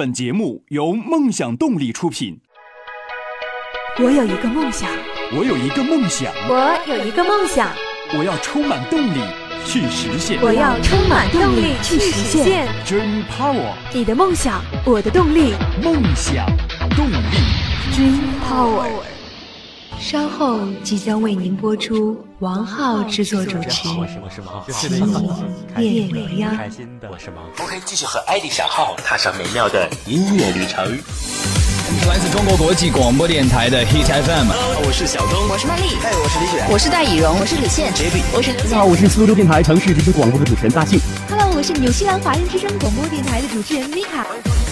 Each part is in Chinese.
本节目由梦想动力出品。我有一个梦想，我有一个梦想，我有一个梦想，我要充满动力去实现。我要充满动力去实现。Dream Power，你的梦想，我的动力。梦想动力。Dream Power。稍后即将为您播出王浩制作主持《奇迷夜未央》。我是王。我可以继续和艾迪小号。踏上美妙的音乐旅程。来自中国国际广播电台的 Hit FM，我是小东，我是曼丽，哎，我是李雪，我是戴以荣，我是李现，JB，我是大家好，我是苏州电台城市之声广播的主持人大庆。Hello，我是纽西兰华人之声广播电台的主持人 Mika。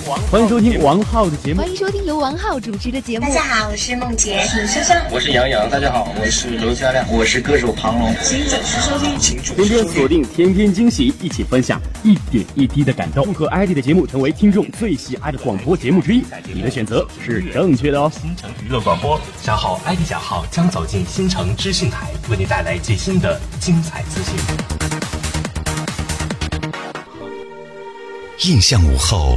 欢迎收听王浩的节目，欢迎收听由王浩主持的节目。大家好，我是梦洁，请收听。我是杨洋，大家好，我是刘嘉亮，我是歌手庞龙，请准时收听，请准天天锁定，天天惊喜，一起分享一点一滴的感动，和 ID 的节目成为听众最喜爱的广播节目之一。你的选择是正确的哦。新城娱乐广播，稍后 ID 小号将走进新城资讯台，为你带来最新的精彩资讯。印象午后。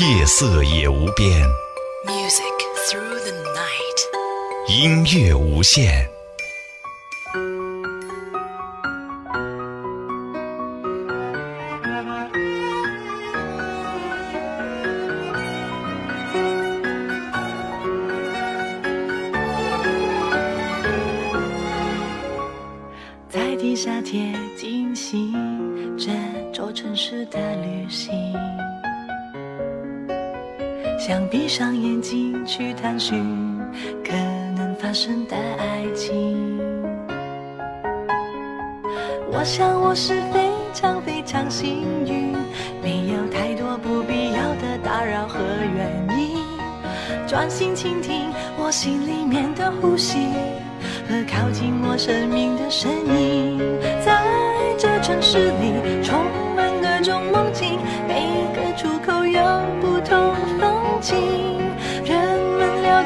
夜色也无边，Music through the night，音乐无限。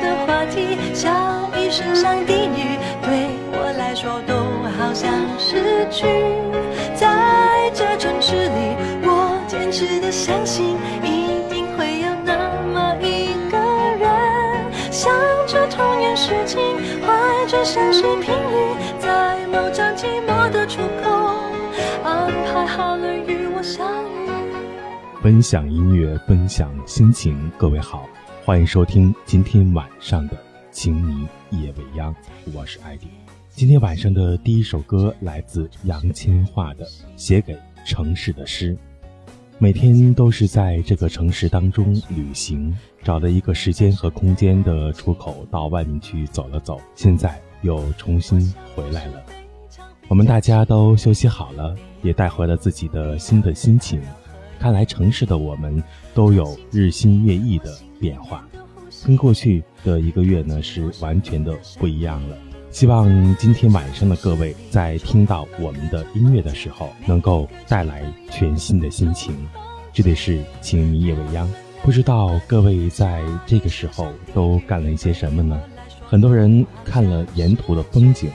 的话题，像一声声低语，对我来说都好像失去。在这城市里，我坚持的相信，一定会有那么一个人，想着童年事情，怀着相识频率，在某站寂寞的出口，安排好了与我相遇。分享音乐，分享心情，各位好，欢迎收听今天晚上的《情迷夜未央》，我是艾迪。今天晚上的第一首歌来自杨千嬅的《写给城市的诗》。每天都是在这个城市当中旅行，找了一个时间和空间的出口，到外面去走了走。现在又重新回来了。我们大家都休息好了，也带回了自己的新的心情。看来城市的我们都有日新月异的变化，跟过去的一个月呢是完全的不一样了。希望今天晚上的各位在听到我们的音乐的时候，能够带来全新的心情。这里是情迷夜未央，不知道各位在这个时候都干了一些什么呢？很多人看了沿途的风景，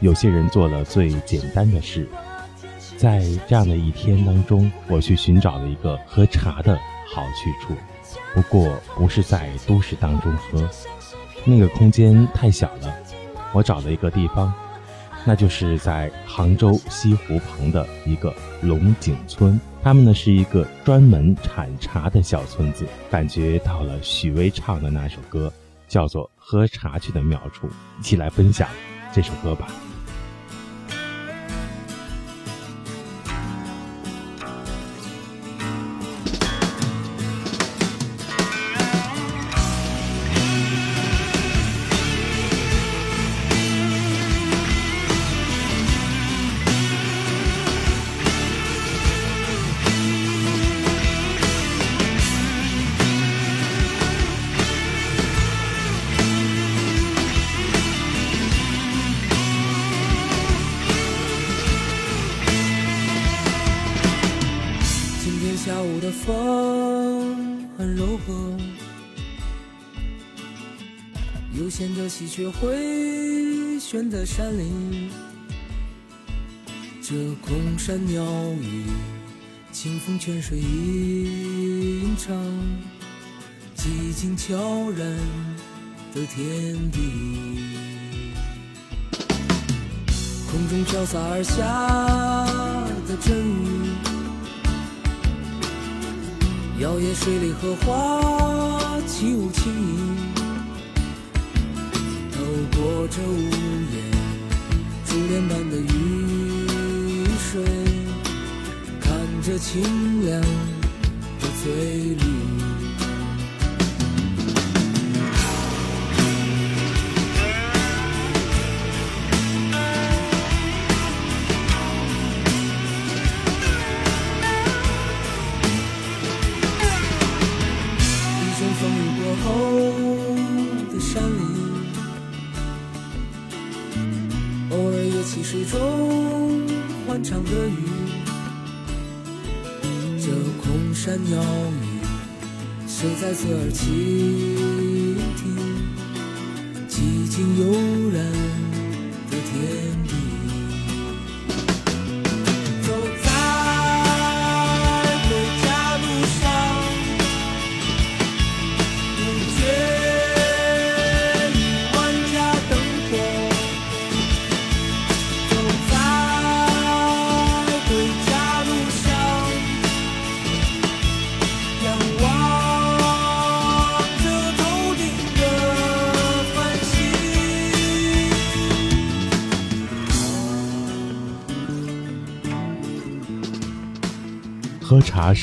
有些人做了最简单的事。在这样的一天当中，我去寻找了一个喝茶的好去处，不过不是在都市当中喝，那个空间太小了。我找了一个地方，那就是在杭州西湖旁的一个龙井村。他们呢是一个专门产茶的小村子，感觉到了许巍唱的那首歌，叫做《喝茶去的妙处》，一起来分享这首歌吧。喜鹊回旋在山林，这空山鸟语，清风泉水吟唱，寂静悄然的天地，空中飘洒而下的阵雨。摇曳水里荷花起舞轻盈，透过这屋檐，珠帘般的雨水，看着清凉的翠绿。中欢畅的雨这空山鸟鸣谁在侧耳倾？听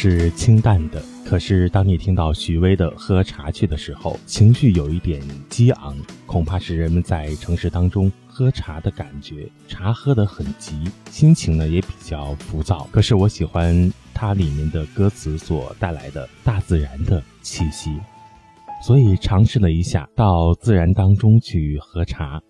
是清淡的，可是当你听到许巍的《喝茶去》的时候，情绪有一点激昂，恐怕是人们在城市当中喝茶的感觉。茶喝得很急，心情呢也比较浮躁。可是我喜欢它里面的歌词所带来的大自然的气息，所以尝试了一下到自然当中去喝茶。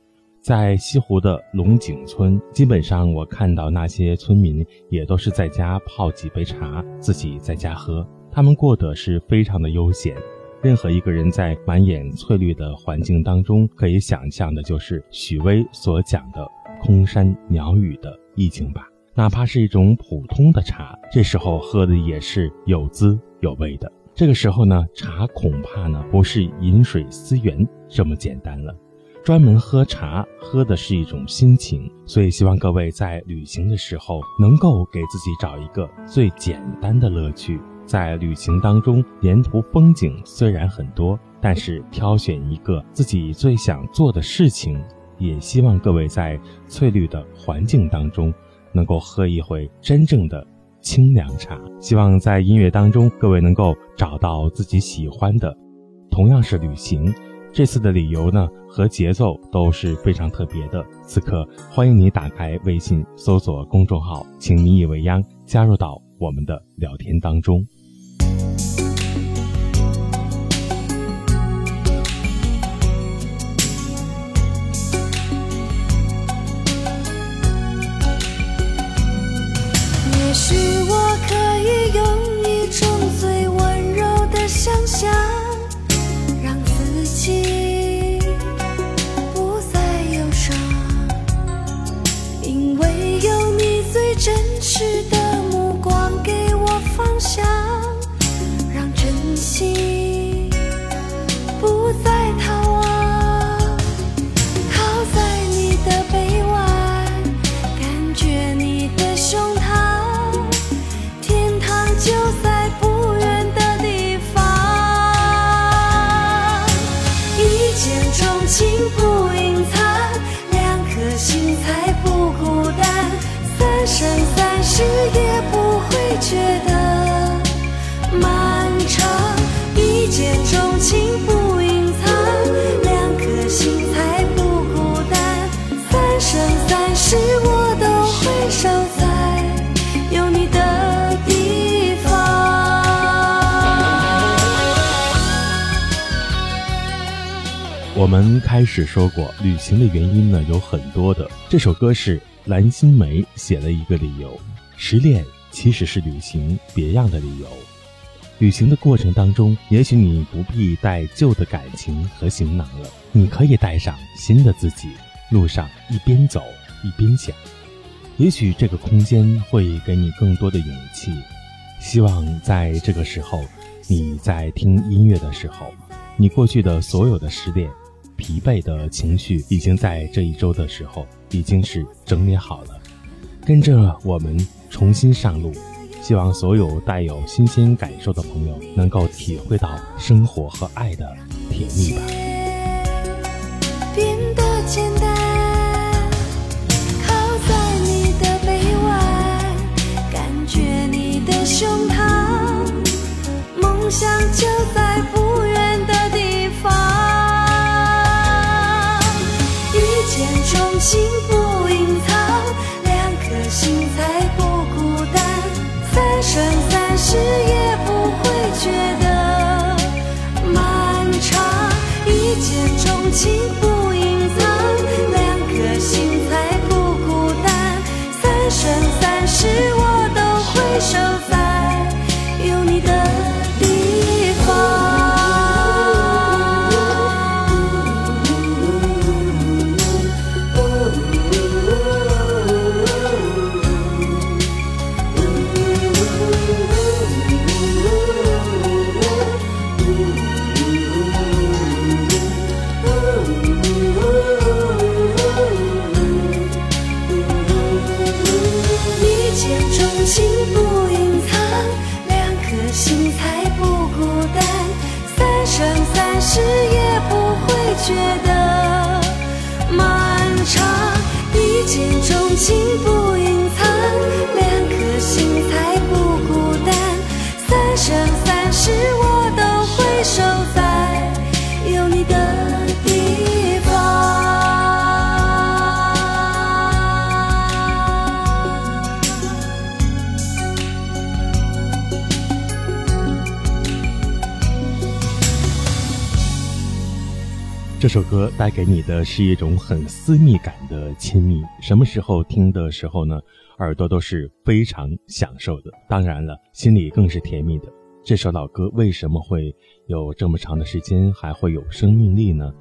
在西湖的龙井村，基本上我看到那些村民也都是在家泡几杯茶，自己在家喝。他们过得是非常的悠闲。任何一个人在满眼翠绿的环境当中，可以想象的就是许巍所讲的空山鸟语的意境吧。哪怕是一种普通的茶，这时候喝的也是有滋有味的。这个时候呢，茶恐怕呢不是饮水思源这么简单了。专门喝茶，喝的是一种心情，所以希望各位在旅行的时候，能够给自己找一个最简单的乐趣。在旅行当中，沿途风景虽然很多，但是挑选一个自己最想做的事情，也希望各位在翠绿的环境当中，能够喝一回真正的清凉茶。希望在音乐当中，各位能够找到自己喜欢的。同样是旅行。这次的理由呢和节奏都是非常特别的。此刻，欢迎你打开微信，搜索公众号“请你以为央”，加入到我们的聊天当中。我们开始说过，旅行的原因呢有很多的。这首歌是蓝心湄写了一个理由：失恋其实是旅行别样的理由。旅行的过程当中，也许你不必带旧的感情和行囊了，你可以带上新的自己。路上一边走一边想，也许这个空间会给你更多的勇气。希望在这个时候，你在听音乐的时候，你过去的所有的失恋、疲惫的情绪，已经在这一周的时候已经是整理好了，跟着我们重新上路。希望所有带有新鲜感受的朋友能够体会到生活和爱的甜蜜吧。变得简单，靠在你的臂弯，感觉你的胸膛，梦想就在不幸福隐藏，两颗心才不孤单。三生三世也这首歌带给你的是一种很私密感的亲密，什么时候听的时候呢？耳朵都是非常享受的，当然了，心里更是甜蜜的。这首老歌为什么会有这么长的时间还会有生命力呢？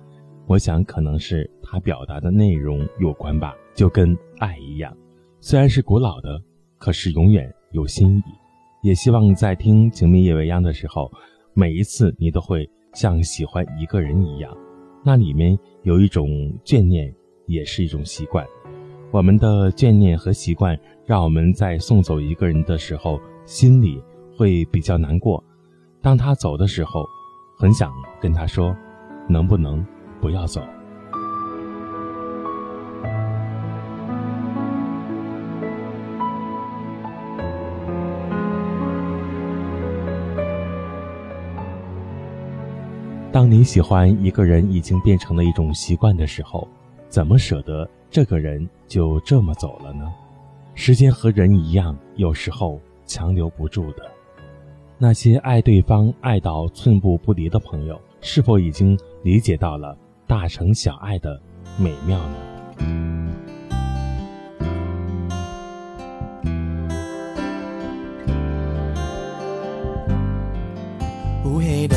我想可能是它表达的内容有关吧，就跟爱一样，虽然是古老的，可是永远有新意。也希望在听《情迷夜未央》的时候，每一次你都会像喜欢一个人一样。那里面有一种眷念，也是一种习惯。我们的眷念和习惯，让我们在送走一个人的时候，心里会比较难过。当他走的时候，很想跟他说：“能不能不要走？”当你喜欢一个人已经变成了一种习惯的时候，怎么舍得这个人就这么走了呢？时间和人一样，有时候强留不住的。那些爱对方爱到寸步不离的朋友，是否已经理解到了大城小爱的美妙呢？乌黑的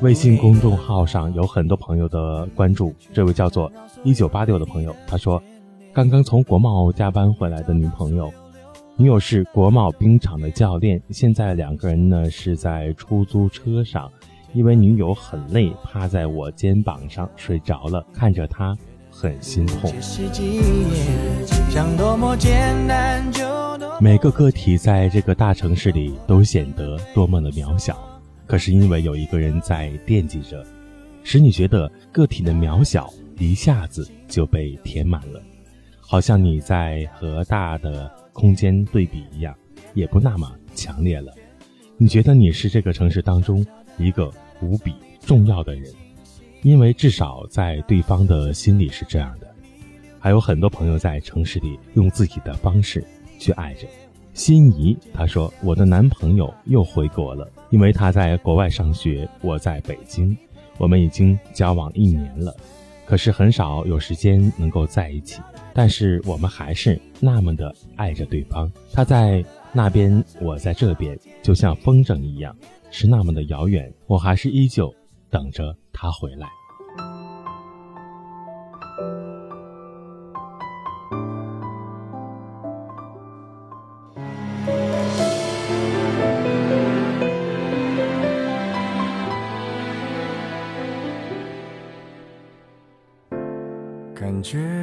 微信公众号上有很多朋友的关注，这位叫做一九八六的朋友，他说，刚刚从国贸加班回来的女朋友，女友是国贸冰场的教练，现在两个人呢是在出租车上，因为女友很累，趴在我肩膀上睡着了，看着她很心痛。每个个体在这个大城市里都显得多么的渺小，可是因为有一个人在惦记着，使你觉得个体的渺小一下子就被填满了，好像你在和大的。空间对比一样，也不那么强烈了。你觉得你是这个城市当中一个无比重要的人，因为至少在对方的心里是这样的。还有很多朋友在城市里用自己的方式去爱着。心仪她说：“我的男朋友又回国了，因为他在国外上学，我在北京，我们已经交往一年了，可是很少有时间能够在一起。”但是我们还是那么的爱着对方。他在那边，我在这边，就像风筝一样，是那么的遥远。我还是依旧等着他回来。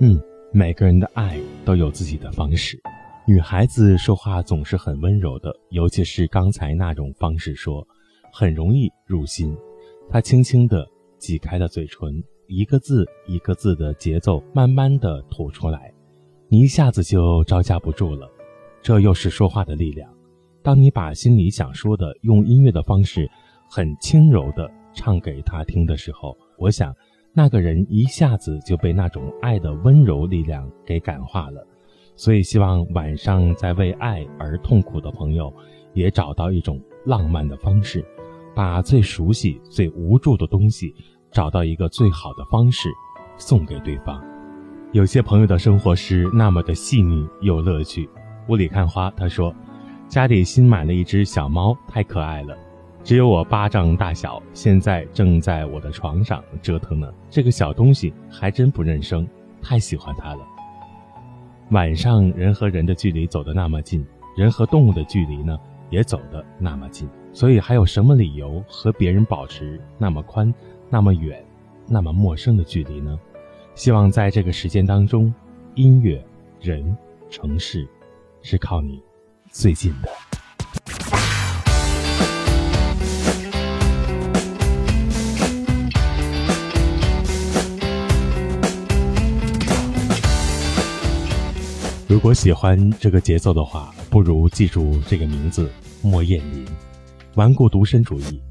嗯，每个人的爱都有自己的方式。女孩子说话总是很温柔的，尤其是刚才那种方式说，很容易入心。她轻轻地。挤开了嘴唇，一个字一个字的节奏，慢慢的吐出来，你一下子就招架不住了。这又是说话的力量。当你把心里想说的用音乐的方式，很轻柔的唱给他听的时候，我想，那个人一下子就被那种爱的温柔力量给感化了。所以，希望晚上在为爱而痛苦的朋友，也找到一种浪漫的方式。把最熟悉、最无助的东西，找到一个最好的方式，送给对方。有些朋友的生活是那么的细腻有乐趣。雾里看花，他说，家里新买了一只小猫，太可爱了，只有我巴掌大小，现在正在我的床上折腾呢。这个小东西还真不认生，太喜欢它了。晚上人和人的距离走得那么近，人和动物的距离呢，也走得那么近。所以，还有什么理由和别人保持那么宽、那么远、那么陌生的距离呢？希望在这个时间当中，音乐、人、城市，是靠你最近的。如果喜欢这个节奏的话，不如记住这个名字：莫艳林。顽固独身主义。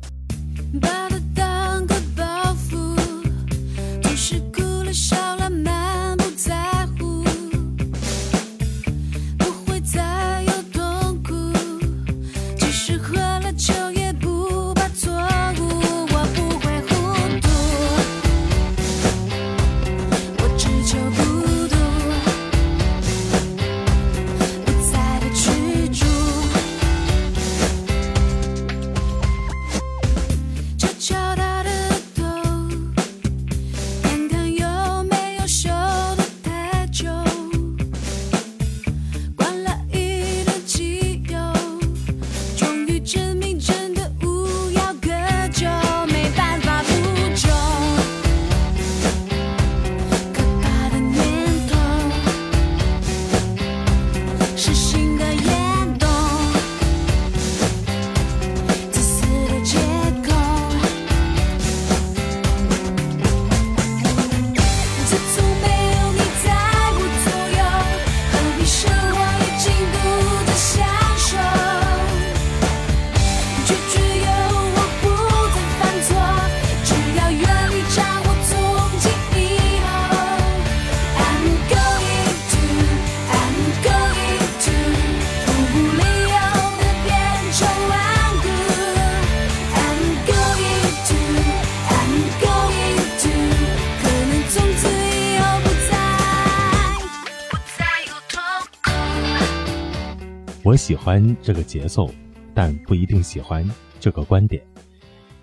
我喜欢这个节奏，但不一定喜欢这个观点。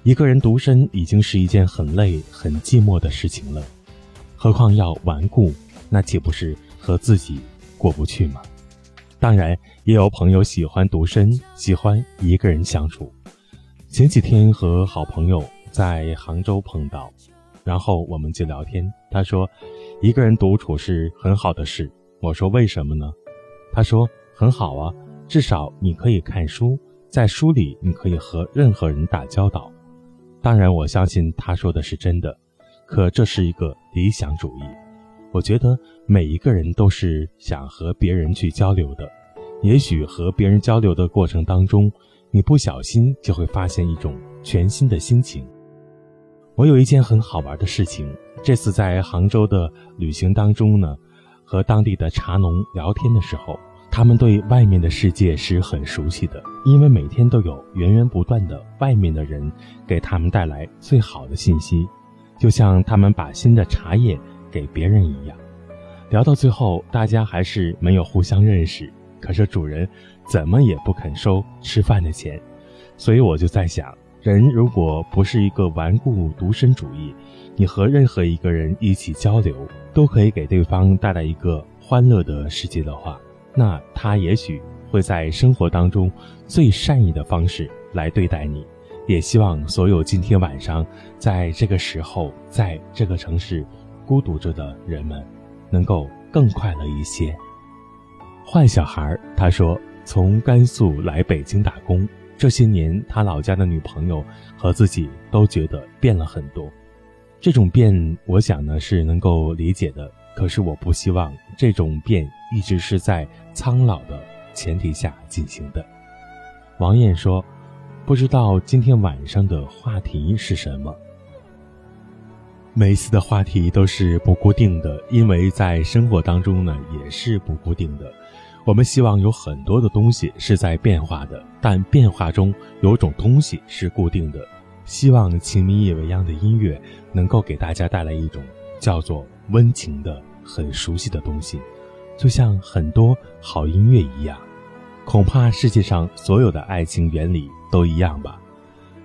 一个人独身已经是一件很累、很寂寞的事情了，何况要顽固，那岂不是和自己过不去吗？当然，也有朋友喜欢独身，喜欢一个人相处。前几天和好朋友在杭州碰到，然后我们就聊天。他说，一个人独处是很好的事。我说为什么呢？他说很好啊。至少你可以看书，在书里你可以和任何人打交道。当然，我相信他说的是真的，可这是一个理想主义。我觉得每一个人都是想和别人去交流的。也许和别人交流的过程当中，你不小心就会发现一种全新的心情。我有一件很好玩的事情，这次在杭州的旅行当中呢，和当地的茶农聊天的时候。他们对外面的世界是很熟悉的，因为每天都有源源不断的外面的人给他们带来最好的信息，就像他们把新的茶叶给别人一样。聊到最后，大家还是没有互相认识，可是主人怎么也不肯收吃饭的钱，所以我就在想，人如果不是一个顽固独身主义，你和任何一个人一起交流，都可以给对方带来一个欢乐的世界的话，那他也许会在生活当中最善意的方式来对待你。也希望所有今天晚上在这个时候在这个城市孤独着的人们，能够更快乐一些。坏小孩他说，从甘肃来北京打工这些年，他老家的女朋友和自己都觉得变了很多。这种变，我想呢是能够理解的。可是我不希望这种变一直是在苍老的前提下进行的。王艳说。不知道今天晚上的话题是什么？每次的话题都是不固定的，因为在生活当中呢也是不固定的。我们希望有很多的东西是在变化的，但变化中有种东西是固定的。希望情迷夜未央的音乐能够给大家带来一种叫做温情的、很熟悉的东西，就像很多好音乐一样。恐怕世界上所有的爱情原理。都一样吧，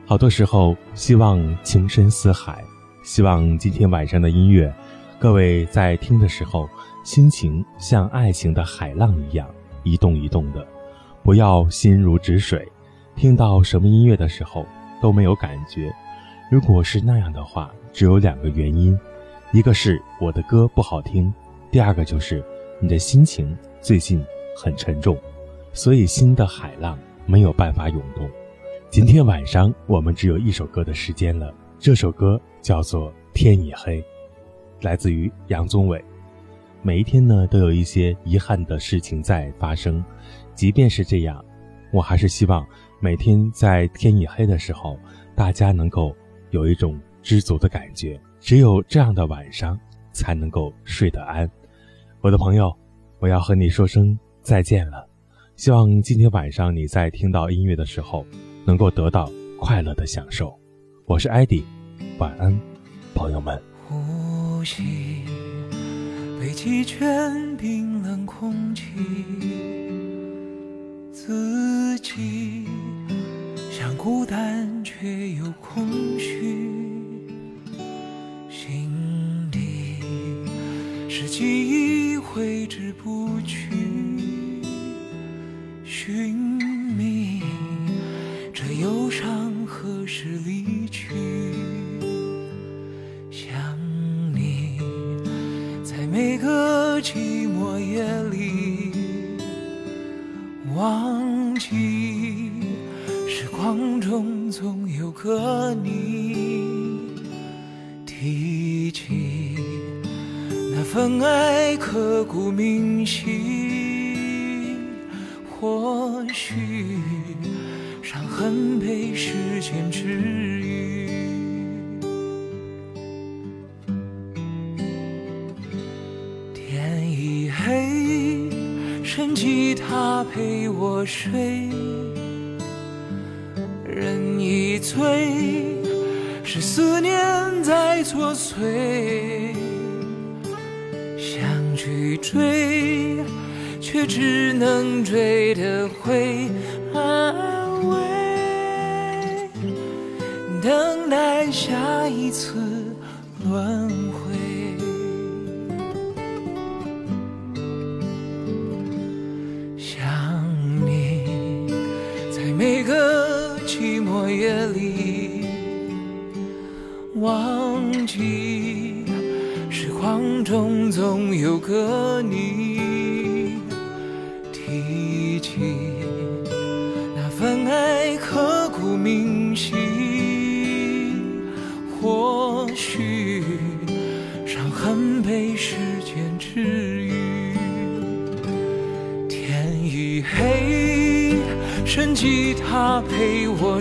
好多时候希望情深似海，希望今天晚上的音乐，各位在听的时候，心情像爱情的海浪一样一动一动的，不要心如止水，听到什么音乐的时候都没有感觉。如果是那样的话，只有两个原因，一个是我的歌不好听，第二个就是你的心情最近很沉重，所以新的海浪没有办法涌动。今天晚上我们只有一首歌的时间了，这首歌叫做《天已黑》，来自于杨宗纬。每一天呢，都有一些遗憾的事情在发生，即便是这样，我还是希望每天在天已黑的时候，大家能够有一种知足的感觉。只有这样的晚上，才能够睡得安。我的朋友，我要和你说声再见了。希望今天晚上你在听到音乐的时候。能够得到快乐的享受，我是艾迪，晚安，朋友们。呼吸，被鸡圈冰冷空气，自己像孤单却又空虚，是记忆挥之不去，寻觅这。忧伤何时离去？想你在每个寂寞夜里，忘记时光中总有个你，提起那份爱刻骨铭心，或许。伤痕被时间治愈。天已黑，剩吉他陪我睡。人已醉，是思念在作祟。追，却只能追得回安慰。等待下一次轮回，想你在每个寂寞夜里，忘记时光中总有个你，提起那份爱刻骨铭心。或许伤痕被时间治愈。天已黑，剩吉他陪我